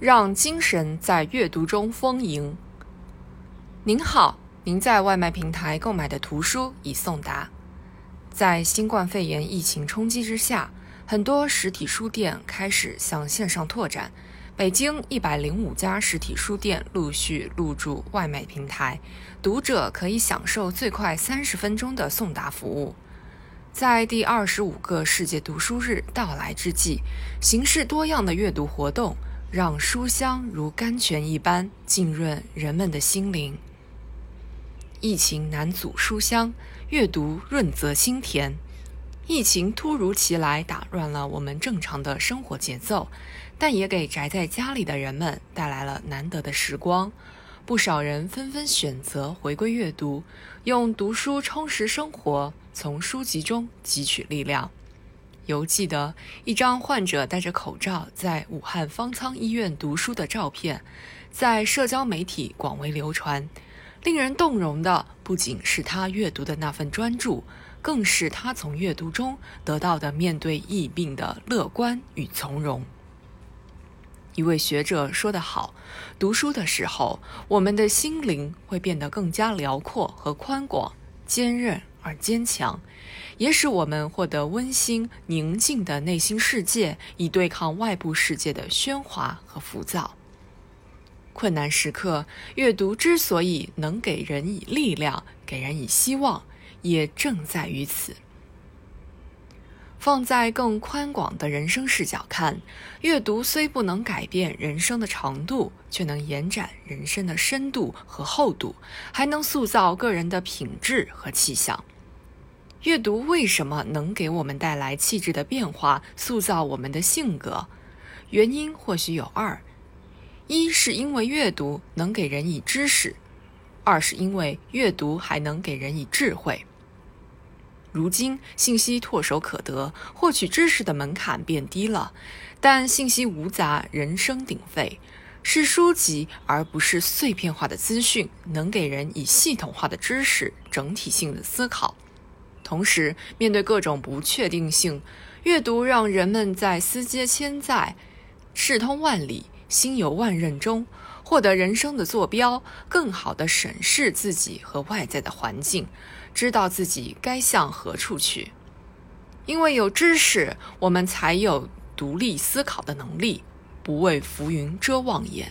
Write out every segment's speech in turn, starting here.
让精神在阅读中丰盈。您好，您在外卖平台购买的图书已送达。在新冠肺炎疫情冲击之下，很多实体书店开始向线上拓展。北京一百零五家实体书店陆续入驻外卖平台，读者可以享受最快三十分钟的送达服务。在第二十五个世界读书日到来之际，形式多样的阅读活动让书香如甘泉一般浸润人们的心灵。疫情难阻书香，阅读润泽心田。疫情突如其来，打乱了我们正常的生活节奏，但也给宅在家里的人们带来了难得的时光。不少人纷纷选择回归阅读，用读书充实生活，从书籍中汲取力量。犹记得一张患者戴着口罩在武汉方舱医院读书的照片，在社交媒体广为流传。令人动容的不仅是他阅读的那份专注。更是他从阅读中得到的面对疫病的乐观与从容。一位学者说得好：“读书的时候，我们的心灵会变得更加辽阔和宽广，坚韧而坚强，也使我们获得温馨宁静的内心世界，以对抗外部世界的喧哗和浮躁。困难时刻，阅读之所以能给人以力量，给人以希望。”也正在于此。放在更宽广的人生视角看，阅读虽不能改变人生的长度，却能延展人生的深度和厚度，还能塑造个人的品质和气象。阅读为什么能给我们带来气质的变化，塑造我们的性格？原因或许有二：一是因为阅读能给人以知识。二是因为阅读还能给人以智慧。如今信息唾手可得，获取知识的门槛变低了，但信息无杂，人声鼎沸。是书籍而不是碎片化的资讯，能给人以系统化的知识、整体性的思考。同时，面对各种不确定性，阅读让人们在思接千载、视通万里、心游万仞中。获得人生的坐标，更好地审视自己和外在的环境，知道自己该向何处去。因为有知识，我们才有独立思考的能力，不为浮云遮望眼；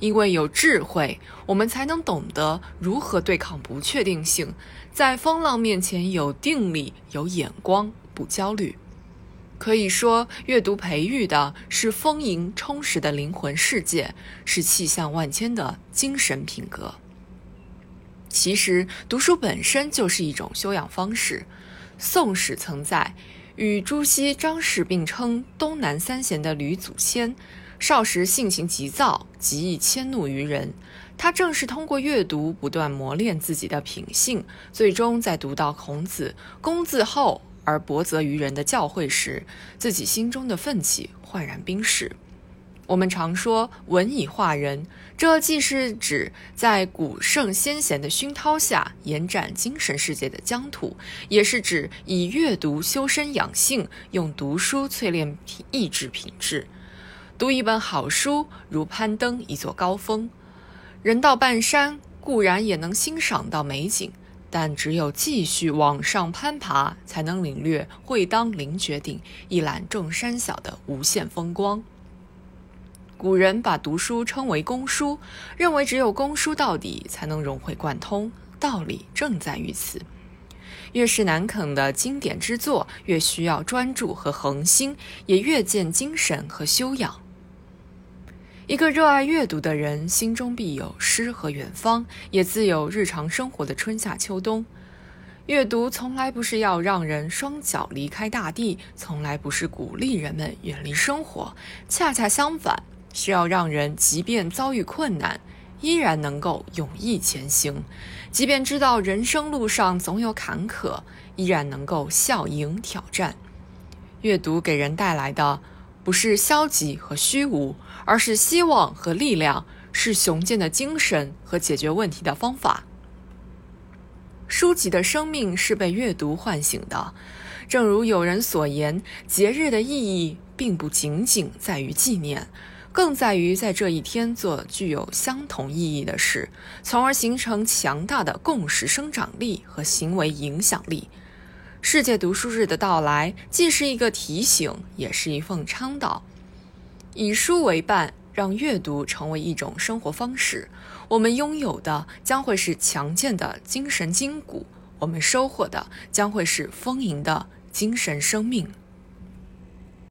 因为有智慧，我们才能懂得如何对抗不确定性，在风浪面前有定力、有眼光，不焦虑。可以说，阅读培育的是丰盈充实的灵魂世界，是气象万千的精神品格。其实，读书本身就是一种修养方式。宋史曾在，与朱熹、张氏并称东南三贤的吕祖先，少时性情急躁，极易迁怒于人。他正是通过阅读，不断磨练自己的品性，最终在读到孔子“公自厚”。而薄责于人的教诲时，自己心中的愤气焕然冰释。我们常说“文以化人”，这既是指在古圣先贤的熏陶下延展精神世界的疆土，也是指以阅读修身养性，用读书淬炼意志品质。读一本好书，如攀登一座高峰。人到半山，固然也能欣赏到美景。但只有继续往上攀爬，才能领略“会当凌绝顶，一览众山小”的无限风光。古人把读书称为“公书”，认为只有公书到底，才能融会贯通。道理正在于此。越是难啃的经典之作，越需要专注和恒心，也越见精神和修养。一个热爱阅读的人，心中必有诗和远方，也自有日常生活的春夏秋冬。阅读从来不是要让人双脚离开大地，从来不是鼓励人们远离生活，恰恰相反，是要让人即便遭遇困难，依然能够勇毅前行；即便知道人生路上总有坎坷，依然能够笑迎挑战。阅读给人带来的。不是消极和虚无，而是希望和力量，是雄健的精神和解决问题的方法。书籍的生命是被阅读唤醒的，正如有人所言，节日的意义并不仅仅在于纪念，更在于在这一天做具有相同意义的事，从而形成强大的共识生长力和行为影响力。世界读书日的到来，既是一个提醒，也是一份倡导。以书为伴，让阅读成为一种生活方式，我们拥有的将会是强健的精神筋骨，我们收获的将会是丰盈的精神生命。